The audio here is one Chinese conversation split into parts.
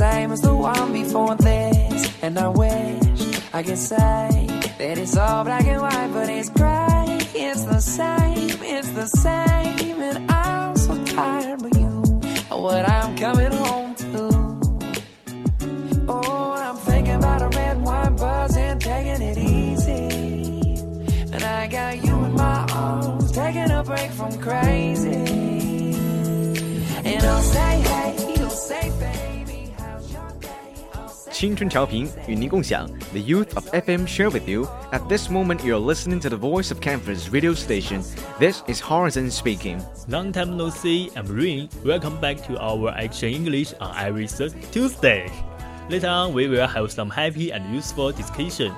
Same as the one before this. And I wish I could say that it's all black and white, but it's gray. It's the same, it's the same. And I'm so tired of you, what I'm coming home to. Oh, I'm thinking about a red wine buzz and taking it easy. And I got you in my arms, taking a break from crazy. And I'll say, hey, you'll say. 青春调频与您共享，The youth of FM share with you. At this moment, you're listening to the voice of campus radio station. This is Horizon speaking. Long time no see. I'm Rin. Welcome back to our Action English on every Tuesday. Later on, we will have some happy and useful discussion.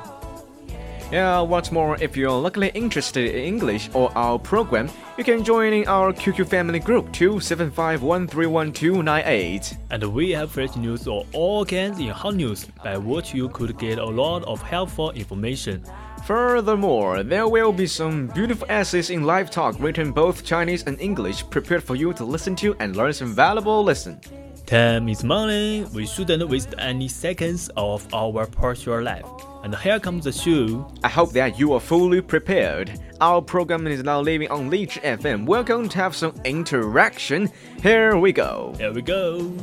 Yeah, what's more, if you're luckily interested in English or our program, you can join in our QQ family group 275131298. And we have fresh news or all kinds in hot news, by which you could get a lot of helpful information. Furthermore, there will be some beautiful essays in live talk written both Chinese and English prepared for you to listen to and learn some valuable lesson. Time is money. We shouldn't waste any seconds of our personal life. And here comes the show. I hope that you are fully prepared. Our program is now living on Leech FM. Welcome to have some interaction. Here we go. Here we go.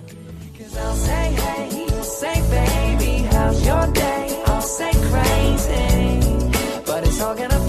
I'll say, hey, you'll say, baby, how's your day? I'll say crazy, but it's all gonna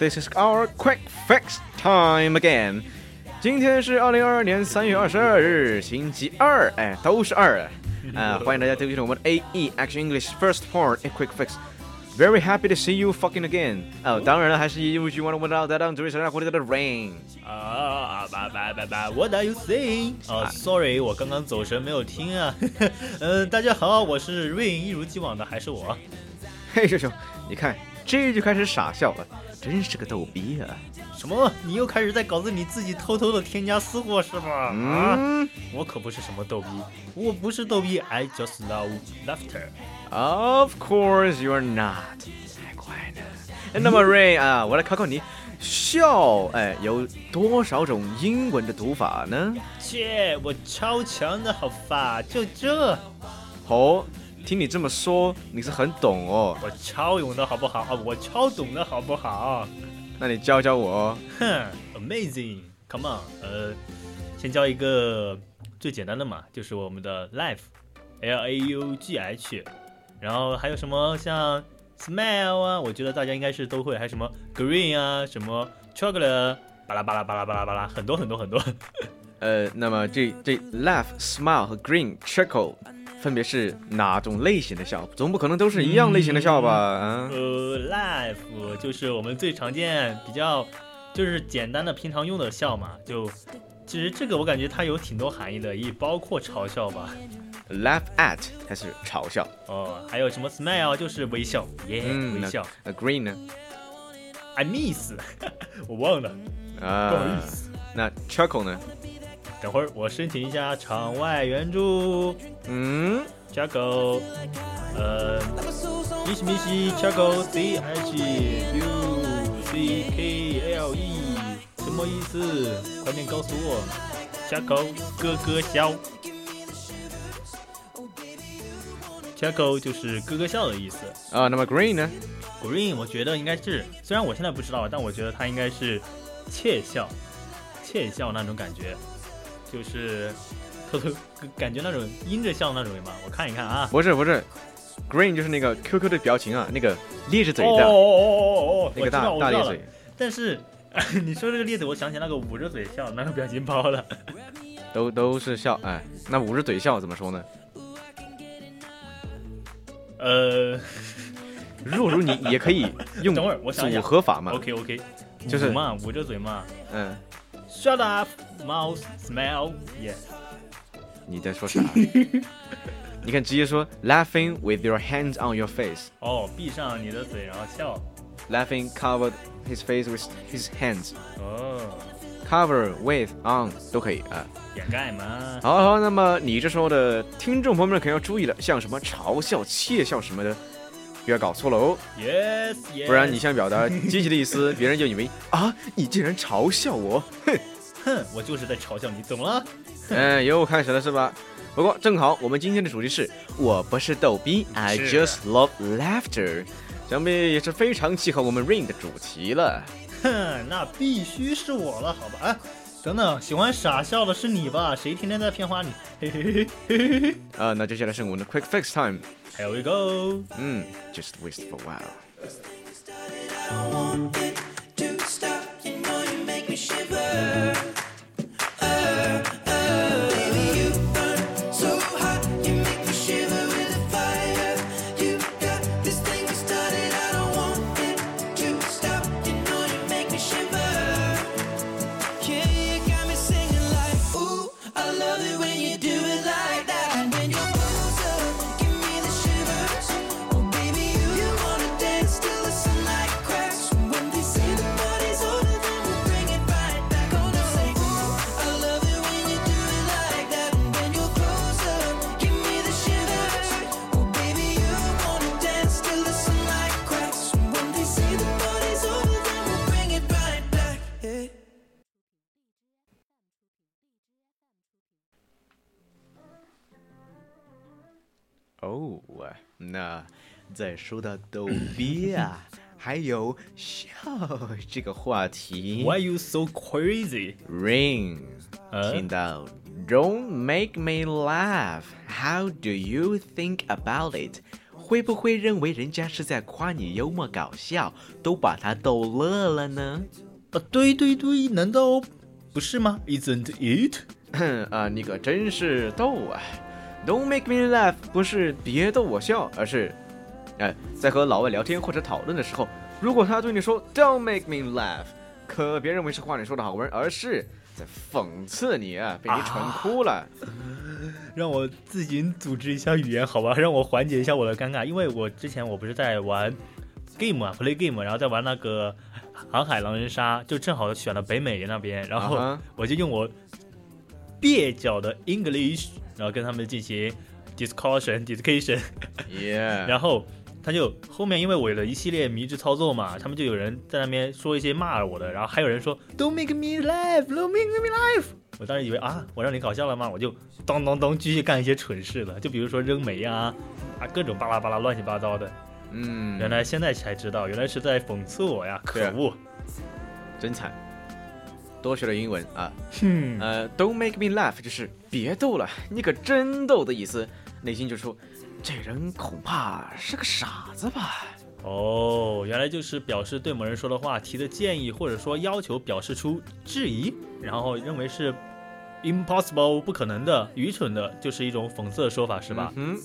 this is our quick fix time again. 今天是二零二二年三月二十二日，星期二，哎，都是二，啊，欢迎大家收听我们的 A E Action English First Part A Quick Fix。Very happy to see you fucking again. 哦，当然了，还是一句话问到大家注意身上活的 rain。啊，拜拜拜拜，What are you saying？哦，Sorry，我刚刚走神没有听啊。嗯，大家好，我是 Rain，一如既往的还是我。嘿，秀秀，你看。 这就开始傻笑了，真是个逗逼啊！什么？你又开始在稿子里自己偷偷的添加私货是吧？嗯，我可不是什么逗逼，我不是逗逼，I just love laughter. Of course you're not. 太快了。那么 Ray 啊，我来考考你，笑哎有多少种英文的读法呢？切，我超强的好吧，就这。好。听你这么说，你是很懂哦。我超懂的好不好？我超懂的好不好？那你教教我。哼，Amazing，Come on，呃，先教一个最简单的嘛，就是我们的 Life，L A U G H，然后还有什么像 Smile 啊，我觉得大家应该是都会，还有什么 Green 啊，什么 Chocolate，巴拉巴拉巴拉巴拉巴拉，很多很多很多。呃，那么这这 Laugh、Smile 和 Green、Chocolate。分别是哪种类型的笑？总不可能都是一样类型的笑吧？嗯，呃，laugh 就是我们最常见、比较就是简单的平常用的笑嘛。就其实这个我感觉它有挺多含义的，也包括嘲笑吧。laugh at 它是嘲笑。哦，还有什么 smile 就是微笑，耶、微笑。agree 呢？I miss，我忘了，啊不好啊意，思。那 chuckle 呢？等会儿我申请一下场外援助。嗯，Chaco，呃，Miss Miss Chaco C H U C K L E，什么意思？快点告诉我。Chaco 咯咯笑，Chaco 就是咯咯笑的意思。啊，那么 green 呢？Green 我觉得应该是，虽然我现在不知道，但我觉得它应该是窃笑，窃笑那种感觉，就是偷偷感觉那种阴着笑那种嘛。我看一看啊。不是不是，green 就是那个 QQ 的表情啊，那个咧着嘴的，哦哦哦哦哦，那个大我知道我知道了大咧嘴，但是你说这个咧嘴，我想起那个捂着嘴笑那个表情包了。都都是笑。哎，那捂着嘴笑怎么说呢？呃若如你也可以用组合法嘛。，OK OK，就是嘛，捂着嘴嘛。嗯，Shut up, mouth, smell, yeah。你在说啥？你看，直接说 laughing with your hands on your face。哦，闭上你的嘴，然后笑。 laughing covered his face with his hands。哦， cover with on 都可以啊。掩盖嘛。好好，那么你这时候的听众朋友们可能要注意了，像什么嘲笑、窃笑什么的， 不要搞错了哦，Yes, yes。不然你想表达积极的意思，别人就以为 啊，你竟然嘲笑我，哼哼，我就是在嘲笑你，懂了？嗯，又开始了是吧？不过正好我们今天的主题是我不是逗逼，I just love laughter，想必也是非常契合我们 Rain 的主题了。哼，那必须是我了，好吧？啊，等等，喜欢傻笑的是你吧？谁天天在骗花你？嘿嘿嘿嘿嘿嘿。啊，那接下来是我们的 Quick Fix Time，Here we go。嗯，just wait for a while。再说到逗逼啊，还有笑这个话题 Why you so crazy？ ，Ring 呃听到 Don't make me laugh. How do you think about it? 会不会认为人家是在夸你幽默搞笑，都把他逗乐了呢？啊，对对对，难道不是吗？Isn't it？哼啊，你可真是逗啊！Don't make me laugh 不是别逗我笑，而是， 哎，在和老外聊天或者讨论的时候，如果他对你说 Don't make me laugh，可别认为是话你说的好玩，而是在讽刺你啊，被你蠢哭了。让我自行组织一下语言，好吧，让我缓解一下我的尴尬，因为我之前我不是在玩 game 啊，play game，然后在玩那个航海狼人杀，就正好选了北美那边，然后我就用我蹩脚的 English，然后跟他们进行 discussion discussion，Yeah，然后他就后面因为我的一系列迷之操作嘛，他们就有人在那边说一些骂我的，然后还有人说 Don't make me laugh，Don't make me laugh。我当时以为啊，我让你搞笑了吗？我就咚咚咚继续干一些蠢事了，就比如说扔煤啊，啊各种巴拉巴拉乱七八糟的。嗯，原来现在才知道，原来是在讽刺我呀！可恶！真惨，多学了英文啊。哼，呃，Don't make me laugh 就是别逗了，你可真逗的意思。内心就说，这人恐怕是个傻子吧。哦，原来就是表示对某人说的话提的建议或者说要求表示出质疑，然后认为是 impossible 不可能的、愚蠢的，就是一种讽刺的说法，是吧？嗯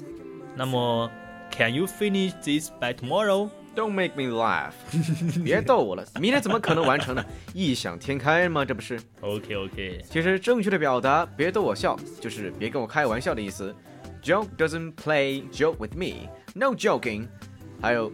那么，Can you finish this by tomorrow？，Don't make me laugh，别逗我了，明天怎么可能完成呢？异想天开吗？这不是？OK OK，其实正确的表达，别逗我笑，就是别跟我开玩笑的意思。Joke doesn't play joke with me, no joking。还有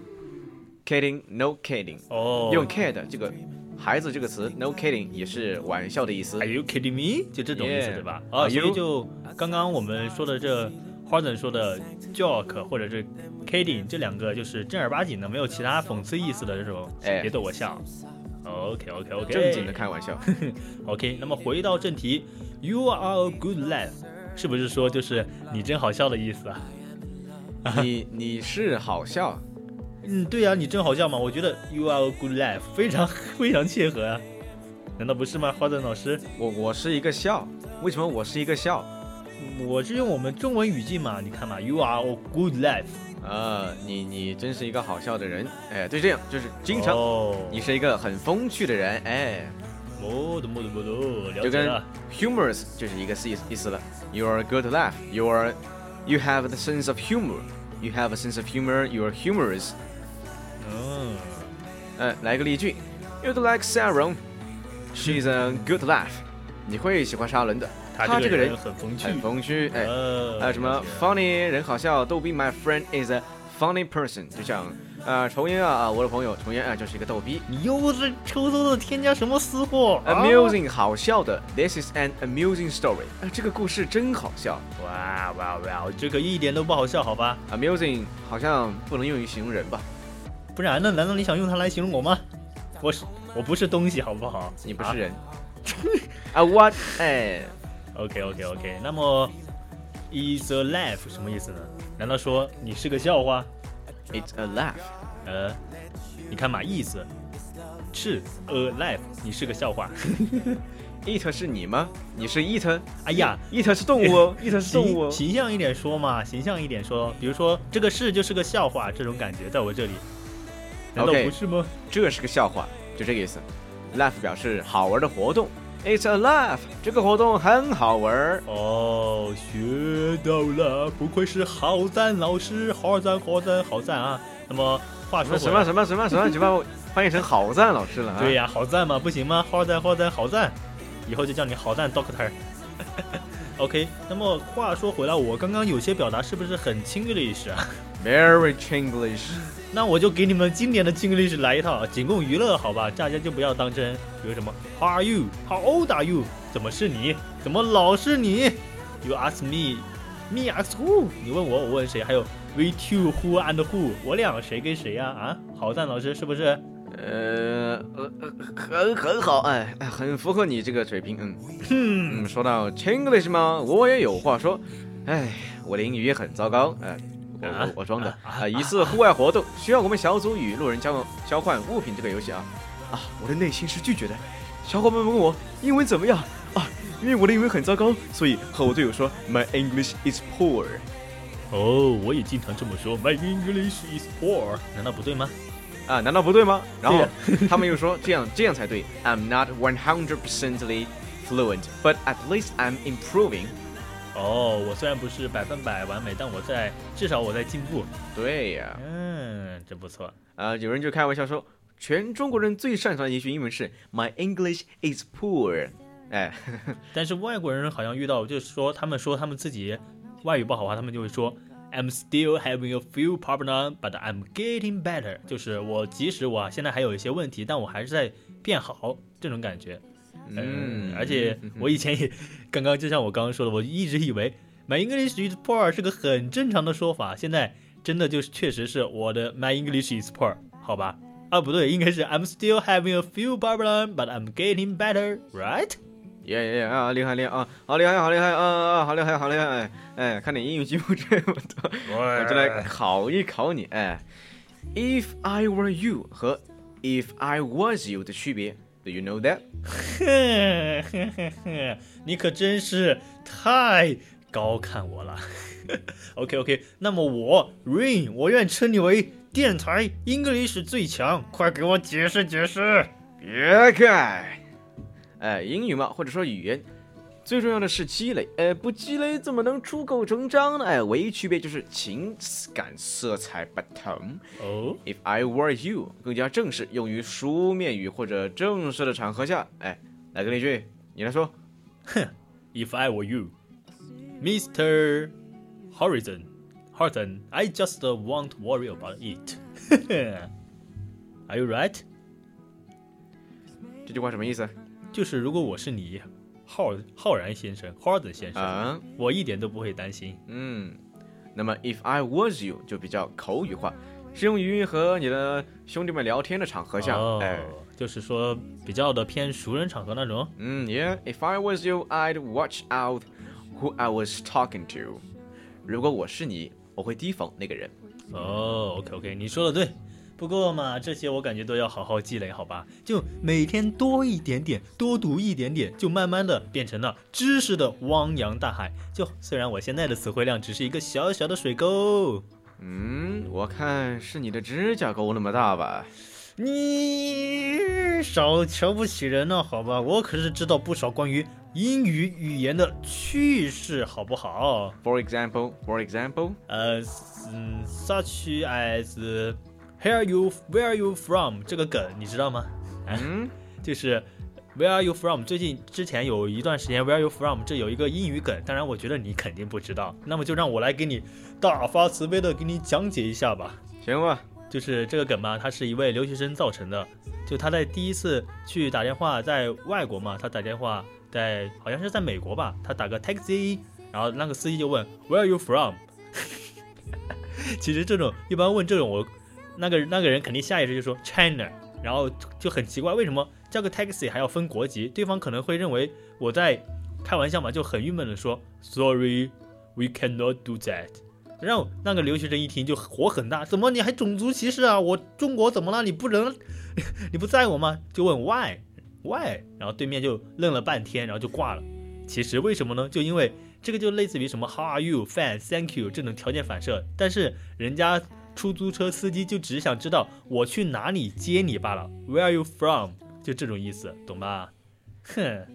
kidding, no kidding。哦，用 kid 这个孩子这个词，no kidding 也是玩笑的意思 Are。you kidding me？就这种意思对吧啊，所以就刚刚我们说的这 Harden 说的 joke 或者是 kidding 这两个就是正儿八经的，没有其他讽刺意思的这种，哎别逗我笑。OK OK OK，正经的开玩笑。OK，那么回到正题，You are a good laugh，是不是说就是你真好笑的意思啊？你你是好笑，嗯，对啊，你真好笑嘛？我觉得 You are a good life 非常非常切合啊，难道不是吗，Harden 老师？我我是一个笑，为什么我是一个笑？我是用我们中文语境嘛，你看嘛，You are a good laugh，啊，你你真是一个好笑的人，哎，对，这样就是经常，哦，你是一个很风趣的人，哎，哦，的么的么的，了就跟解了。 humorous 就是一个意思意思了。You are a good laugh. You are, you have the sense of humor. You have a sense of humor. You are humorous. 嗯，呃，来个例句，You'd like Sharon. She's a good laugh. 你会喜欢沙伦的，他这个人这人很风趣，很风趣，哎，呃，还有什么了解了 funny 人好笑，逗逼 My friend is a funny person，就像呃抽烟啊啊，我的朋友抽烟啊就是一个逗逼。你又是偷偷的添加什么私货啊 Amusing 好笑的，This is an amusing story。啊，这个故事真好笑。哇哇哇，这个一点都不好笑，好吧？Amusing 好像不能用于形容人吧？不然呢？难道你想用它来形容我吗？我是我不是东西，好不好？你不是人。啊，what？哎，OK OK OK，那么 is a laugh 什么意思呢？难道说你是个笑话？It's a laugh。呃，你看嘛，意思是 a laugh，你是个笑话。It 是你吗？你是 It？哎呀，，It 是动物哦，It 是动物哦。形形象一点说嘛，形象一点说，比如说这个事就是个笑话，这种感觉在我这里，难道不是吗？这是个笑话，就这个意思。Laugh 表示好玩的活动。It's a laugh，这个活动很好玩儿。哦，学到了，不愧是好赞老师，好赞好赞好赞啊！那么话说回来什么什么什么什么？你把我翻译成好赞老师了啊？对呀、好赞嘛，不行吗？好赞好赞好赞，以后就叫你好赞 Doctor。OK，那么话说回来，我刚刚有些表达是不是很 Chinglish 啊？，Very Chinglish。那我就给你们经典的 Chinglish 来一套，仅供娱乐，好吧？大家就不要当真。比如什么 How are you? How old are you? 怎么是你？怎么老是你？You ask me, me ask who? 你问我，我问谁？还有 We two, who and who? 我俩谁跟谁呀、啊？好赞，老师是不是？呃呃呃，很很好，哎哎，很符合你这个水平，嗯嗯。说到 Chinglish 嘛，我也有话说，哎，我的英语也很糟糕，哎，我我装的啊。一次户外活动需要我们小组与路人交交换物品这个游戏啊，啊，我的内心是拒绝的。小伙伴们问我英文怎么样啊？因为我的英文很糟糕，所以和我队友说 My English is poor。哦，我也经常这么说。My English is poor，难道不对吗？啊，难道不对吗？然后 他们又说这样这样才对。I'm not one hundred percently fluent, but at least I'm improving. 哦，我虽然不是百分百完美，但我在至少我在进步。对呀，嗯，真不错。啊，有人就开玩笑说，全中国人最擅长的一句英文是 My English is poor。哎，但是外国人好像遇到，就是说他们说他们自己外语不好的话，他们就会说 I'm still having a few problems, but I'm getting better。就是我即使我现在还有一些问题，但我还是在变好，这种感觉。嗯，而且我以前也刚刚就像我刚刚说的，我一直以为 My English is poor 是个很正常的说法，现在真的就是确实是我的 My English is poor，好吧？啊，不对，应该是 I'm still having a few problems, but I'm getting better, right？耶耶耶啊，厉害厉害啊，好厉害好厉害啊啊，好厉害好厉害！哎哎，看你英语进步这么多，我就来考一考你。哎，If I were you 和 If I was you 的区别，Do you know that？你可真是太高看我了。OK OK，那么我 Rain，我愿称你为电台 English 最强，快给我解释解释。别看。哎，英语嘛，或者说语言，最重要的是积累，呃，不积累怎么能出口成章呢？哎，唯一区别就是情感色彩不同。哦，If I were you，更加正式，用于书面语或者正式的场合下。哎，来个例句，你来说。哼 If I were you, Mr. Horizon, Horton, I just won't worry about it. Are you right? 这句话什么意思？就是如果我是你，浩浩然先生，Horton 先生，啊，我一点都不会担心。嗯，那么 If I was you 就比较口语化，适用于和你的兄弟们聊天的场合下。哦哎，，就是说比较的偏熟人场合那种。嗯，Yeah，If I was you, I'd watch out who I was talking to。如果我是你，我会提防那个人。哦，OK OK，你说的对。不过嘛，这些我感觉都要好好积累，好吧？就每天多一点点，多读一点点，就慢慢的变成了知识的汪洋大海。就虽然我现在的词汇量只是一个小小的水沟，嗯，我看是你的指甲沟那么大吧？你少瞧不起人了，好吧？我可是知道不少关于英语语言的趣事，好不好？For example, for example，呃，嗯，such as Where are you Where are you from 这个梗你知道吗？嗯，就是 Where are you from？最近之前有一段时间 Where are you from？这有一个英语梗，当然我觉得你肯定不知道，那么就让我来给你大发慈悲的给你讲解一下吧。行吧。就是这个梗嘛，它是一位留学生造成的。就他在第一次去打电话，在外国嘛，他打电话在好像是在美国吧，他打个 taxi，然后那个司机就问 Where are you from？其实这种一般问这种我那个那个人肯定下意识就说 China，然后就很奇怪为什么叫个 taxi 还要分国籍？对方可能会认为我在开玩笑嘛，就很郁闷的说 Sorry，we cannot do that。然后那个留学生一听就火很大，怎么你还种族歧视啊？我中国怎么了？你不能，你不在我吗？就问 why why，然后对面就愣了半天，然后就挂了。其实为什么呢？就因为这个就类似于什么 How are you, fine, thank you 这种条件反射，但是人家出租车司机就只想知道我去哪里接你罢了，Where are you from？就这种意思，懂吧？哼，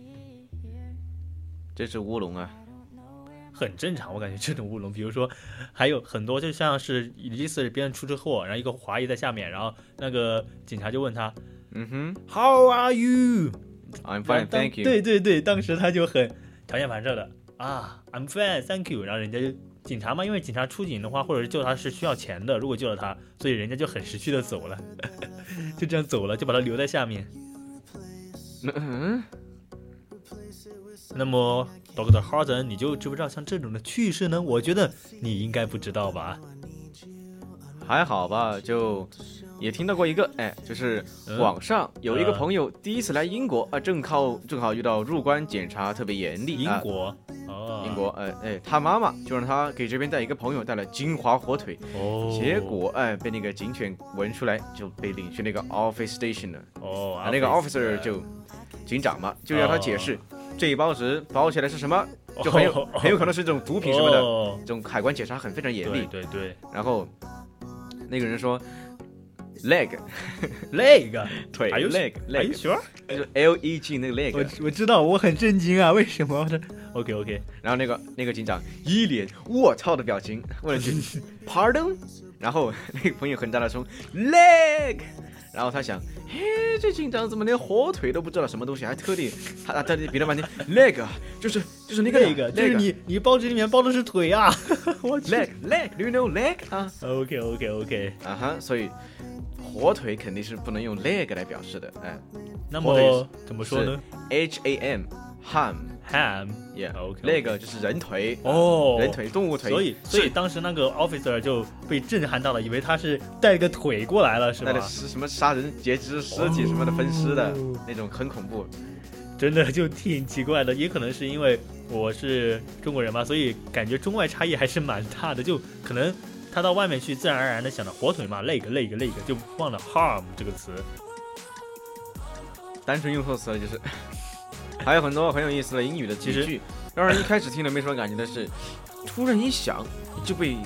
这是乌龙啊！很正常，我感觉这种乌龙，比如说还有很多，就像是意思是别人出车祸，然后一个华裔在下面，然后那个警察就问他嗯哼 How are you？，I'm fine, thank you。对对对，当时他就很条件反射的啊，I'm fine, thank you。然后人家就警察嘛，因为警察出警的话，或者是救他是需要钱的，如果救了他，所以人家就很识趣的走了，就这样走了，就把他留在下面。嗯，那么 Doctor Harden，你就知不知道像这种的趣事呢？我觉得你应该不知道吧？还好吧，就也听到过一个，哎，就是嗯网上有一个呃朋友第一次来英国啊，正靠正好遇到入关检查特别严厉，啊英国哦，英国，哎，哎，他妈妈就让他给这边带一个朋友带了金华火腿，哦，结果哎被那个警犬闻出来，就被领去那个 office station 了。哦，啊，那个 officer 就警长嘛，就让他解释这一包纸包起来是什么，就很有哦很有可能是这种毒品什么的，哦。这种海关检查很非常严对厉。对对，然后那个人说 leg 那个 腿 Are you- leg Are you leg sure？就是 L E G 那个 leg，我我知道，我很震惊啊，为什么？OK OK，然后那个那个警长一脸我操的表情，问了句 pardon，然后 那个朋友很大的说 leg，然后他想，嘿，这警长怎么连火腿都不知道什么东西，还特地他他特地比了半天 leg，啊就是就是那个那个就是你你包纸里面包的是腿啊，我去 leg leg，do you know leg 啊。OK OK OK，啊哈，所以火腿肯定是不能用 leg 来表示的，哎那么怎么说呢，H A M ham。？Ham Yeah，OK，那个就是人腿哦，人腿动物腿，所以所以当时那个 officer 就被震撼到了，以为他是带了个腿过来了，是带的吧？是什么杀人截肢尸体什么的分尸的哦那种，很恐怖。真的就挺奇怪的，也可能是因为我是中国人嘛，所以感觉中外差异还是蛮大的，就可能他到外面去，自然而然的想到火腿嘛，leg leg leg，就忘了 harm 这个词。单纯用错词了，就是。还有很多很有意思的英语的其实几句，让人一开始听了没什么感觉但是，突然一想就被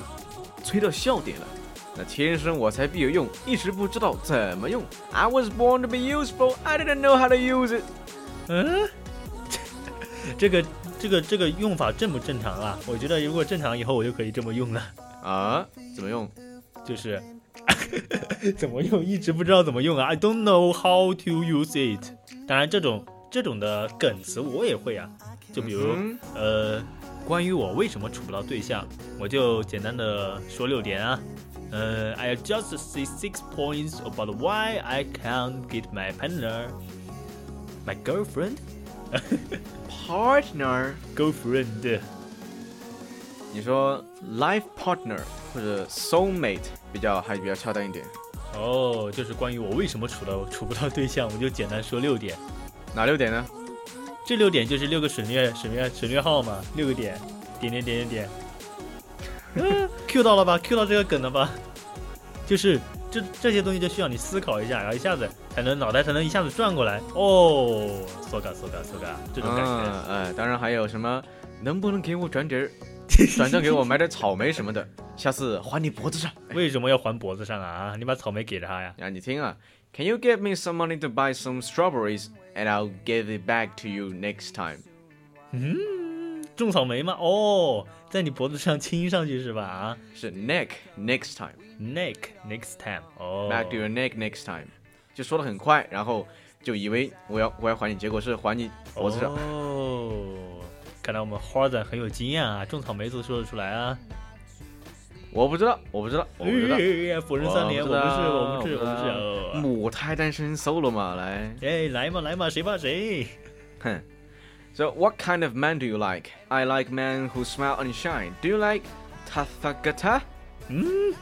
吹到笑点了。那天生我材必有用，一时不知道怎么用。I was born to be useful, I didn't know how to use it。嗯，这个这个这个用法正不正常啊？我觉得如果正常，以后我就可以这么用了。啊，怎么用？就是怎么用，一直不知道怎么用啊！I don't know how to use it。当然，这种这种的梗词我也会啊，就比如、嗯呃，关于我为什么处不到对象，我就简单的说六点啊。呃，I just see six points about why I can't get my partner, my girlfriend, partner，girlfriend。你说 life partner 或者 soul mate 比较还比较恰当一点。哦，就是关于我为什么处到处不到对象，我就简单说六点。哪六点呢？这六点就是六个省略省略省略号嘛，六个点，点点点点点。嗯，Q 到了吧？Q 到这个梗了吧？就是这这些东西就需要你思考一下，然后一下子才能脑袋才能一下子转过来。哦，so ga so ga so ga 这种感觉。嗯，哎，当然还有什么，能不能给我转点儿，转账给我买点草莓什么的，下次还你脖子上。为什么要还脖子上啊？你把草莓给他呀？啊，你听啊，Can you give me some money to buy some strawberries and I'll give it back to you next time？嗯，种草莓吗？哦，在你脖子上亲上去是吧？啊是 neck next time。，neck next time。哦 Back to your neck next time，就说的很快，然后就以为我要我要还你，结果是还你脖子上。哦，看来我们花仔很有经验啊，种草莓都说得出来啊。我不知道，我不知道，我不知道。哎否认三连，我不是，我不是，我不是。母胎单身 solo 嘛，来，哎，来嘛来嘛，谁怕谁？哼。So what kind of man do you like? I like men who smile and shine. Do you like Tathagata? 嗯，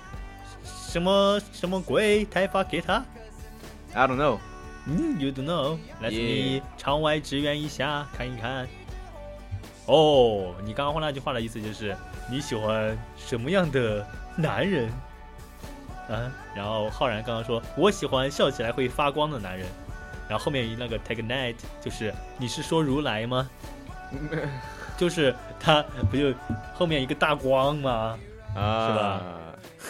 什么什么鬼？台发给他？I don't know. 嗯，You don't know。Let me 场外支援一下，看一看。哦，你刚刚说那句话的意思就是你喜欢什么样的男人？啊，然后浩然刚刚说，我喜欢笑起来会发光的男人。然后后面那个 take night 就是你是说如来吗？就是他不就后面一个大光吗？啊，是吧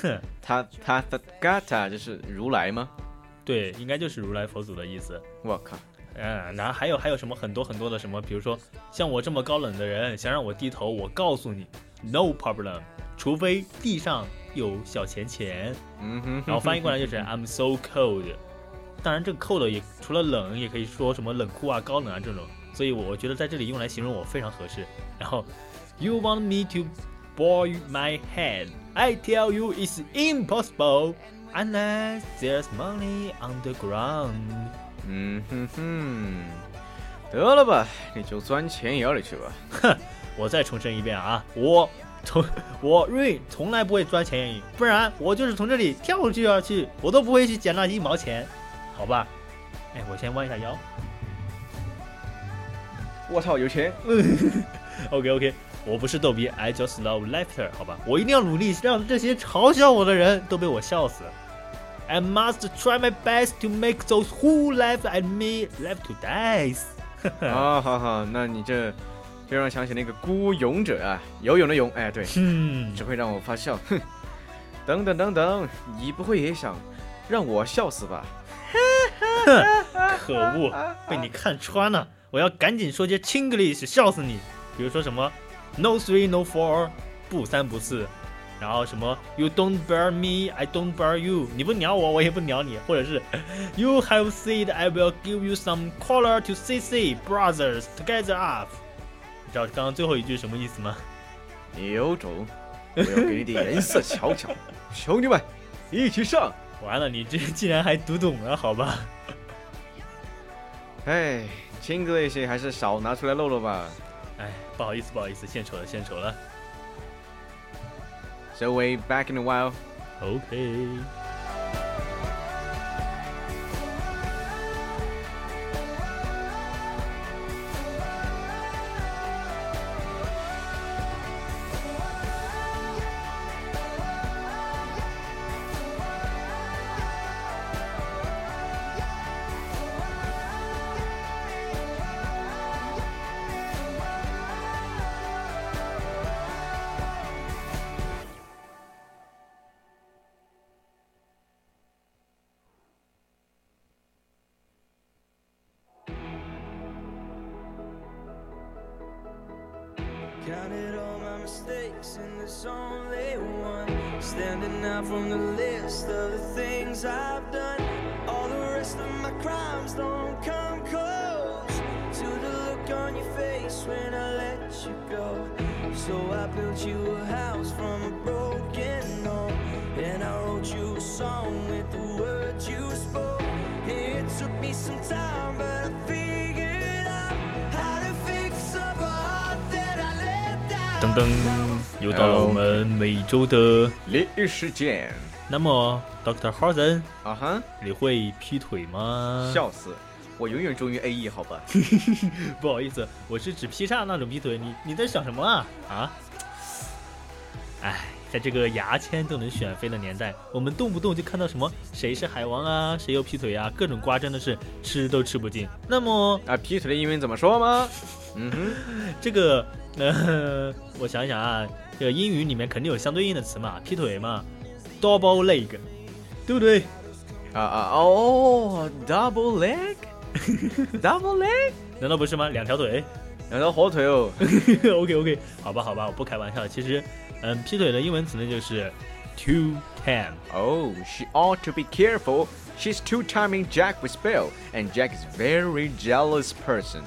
哼，他他 Tathagata 就是如来吗？对，应该就是如来佛祖的意思。我靠，嗯，然后还有还有什么很多很多的什么，比如说像我这么高冷的人，想让我低头，我告诉你，no problem，除非地上有小钱钱。嗯哼，然后翻译过来就是 I'm so cold。当然，这个 cold 也除了冷，也可以说什么冷酷啊、高冷啊这种。所以我觉得在这里用来形容我非常合适。然后，You want me to boil my head? I tell you it's impossible unless there's money on the ground. 嗯哼哼，得了吧，你就钻钱眼里去吧。哼我再重申一遍啊，我从我瑞从来不会钻钱眼里，不然我就是从这里跳出去要去，我都不会去捡那一毛钱，好吧？哎，我先弯一下腰。我操，有钱！OK OK，我不是逗逼，I just love laughter，好吧？我一定要努力让这些嘲笑我的人都被我笑死。I must try my best to make those who lives at me live to die 哈哈哈，啊，好好，那你这这让想起那个孤勇者啊，游泳的泳，哎，对，只会让我发笑，哼。等等等等，你不会也想让我笑死吧？哈哈，可恶，被你看穿了，我要赶紧说些 Chinglish 笑死你，比如说什么 No Three No Four 不三不四。然后什么 You don't bear me, I don't bear you，你不鸟我，我也不鸟你，或者是 You have said I will give you some color to CC brothers together up，你知道刚刚最后一句什么意思吗？你有种，我要给你点颜色瞧瞧，兄弟们，一起上！完了，你这竟然还读懂了，好吧？哎，亲哥那些还是少拿出来露露吧。哎，不好意思，不好意思，献丑了，献丑了。So we back in a while. OK。My crimes don't come close to the look on your face when I let you go. So I built you a house from a broken home, and I wrote you a song with the words you spoke. It took me some time, but I figured out how to fix up a heart that I let down. 噔噔，又到了我们每周的。历史见那么，Doctor Hosen，啊哈，你会劈腿吗？笑死！我永远忠于 A E，好吧？不好意思，我是指劈叉那种劈腿。你你在想什么啊？啊？哎，在这个牙签都能选飞的年代，我们动不动就看到什么谁是海王啊，谁又劈腿啊，各种瓜真的是吃都吃不尽。那么啊，劈腿的英文怎么说吗？嗯哼，这个呃，我想想啊，这个英语里面肯定有相对应的词嘛，劈腿嘛 ，double leg，对不对？啊啊哦，double leg，double leg，难道不是吗？两条腿。两条火腿哦。 OK OK，好吧好吧，我不开玩笑。其实，嗯，劈腿的英文词呢就是 two time。 Oh, she ought to be careful. She's two-timing Jack with Bill, and Jack is very jealous person.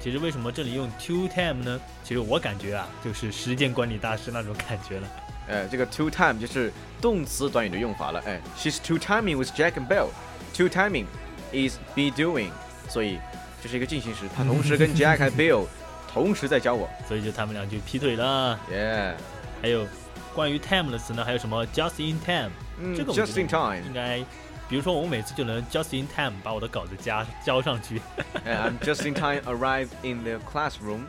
其实为什么这里用 two time 呢？其实我感觉啊，就是时间管理大师那种感觉了。 呃，这个 two time 就是动词短语的用法了。哎，she's two timing with Jack and Bill. Two timing is be doing，所以这是一个进行时，他同时跟 Jack 和 Bill 同时在交往。所以就他们俩就劈腿了。Yeah，还有关于 time 的词呢，还有什么 just in time？、嗯，just in time 应该，比如说我每次就能 just in time 把我的稿子加交上去。哎 I'm just in time arrived in the classroom，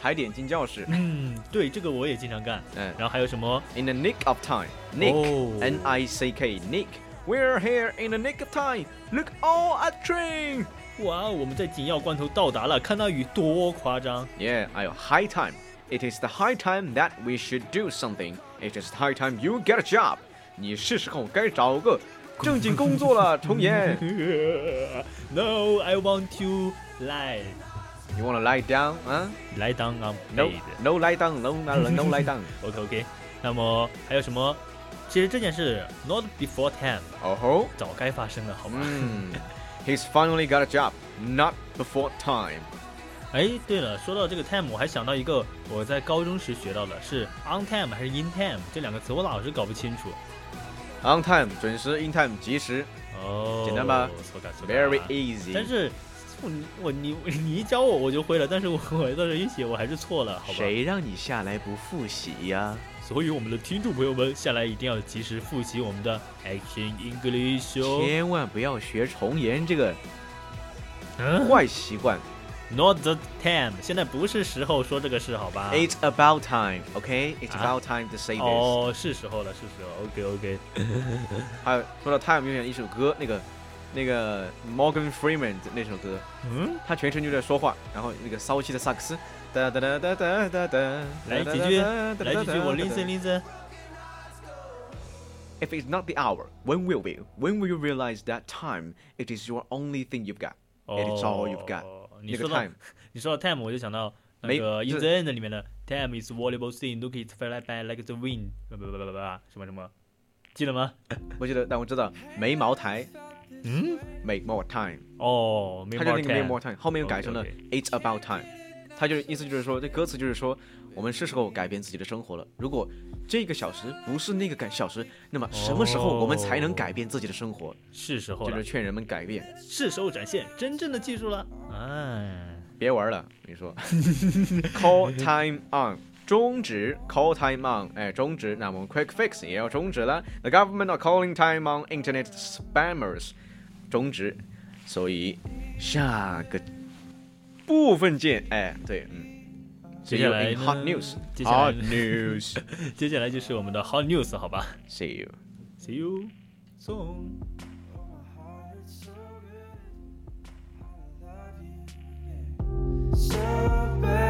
踩点进教室。嗯，对，这个我也经常干。嗯然后还有什么？In the nick of time，nick，n、哦 I C K，nick。We're here in the nick of time. Look all at train. 哇，我们在紧要关头到达了，看那雨多夸张！Yeah, 还有，high time. It is the high time that we should do something. It is high time you get a job. 你是时候该找个正经工作了，重言。No, I want to lie. You wanna lie down? 啊 Lie down on No, no lie down, no, no, no lie down. OK OK。那么还有什么？其实这件事 not before time，哦吼，早该发生了，好吗？嗯，He's finally got a job. Not before time. 哎，对了，说到这个 time，我还想到一个我在高中时学到的，是 on time 还是 in time 这两个词，我老是搞不清楚。On time 准时，in time 及时哦，简单吧，very 啊 easy。但是我我你 你一教我我就会了，但是我我到时候一写我还是错了，好吧？谁让你下来不复习呀？所以我们的听众朋友们下来一定要及时复习我们的 Action English 哦。千万不要学重言这个嗯坏习惯。Not the time，现在不是时候说这个事，好吧？It's about time, OK? It's 啊 about time to say this. 哦，是时候了，是时候。OK OK。还有说到 time，就想一首歌，那个那个 Morgan Freeman 的那首歌，嗯，他全程就在说话，然后那个骚气的萨克斯，哒哒哒哒哒哒哒，来几句，来几句，我 listen listen。If it's not the hour, when will we? When will you realize that time? It is your only thing you've got. It is all you've got. 哦你那个说到 time 你说到 time，我就想到那没个 In 是 the End 里面的 Time is valuable thing, look it fly by like the wind，不不不不不，什么什么，记得吗？我记得，但我知道没茅台嗯，，make more time，哦，他就那个 make more time，后面又改成了 it's about time，他就是意思就是说，这歌词就是说，我们是时候改变自己的生活了。如果这个小时不是那个改小时，那么什么时候我们才能改变自己的生活？是时候就是，劝人们改变，是时候展现真正的技术了。哎，别玩了，你说，call time on。终止 call time on，哎，终止，那我们 quick fix 也要终止了。The government are calling time on internet spammers，中职，所以下个部分见。哎，对，嗯。接下来 hot news，接下来 hot news，接下来就是我们的 hot news，好吧？See you，See you soon。So bad.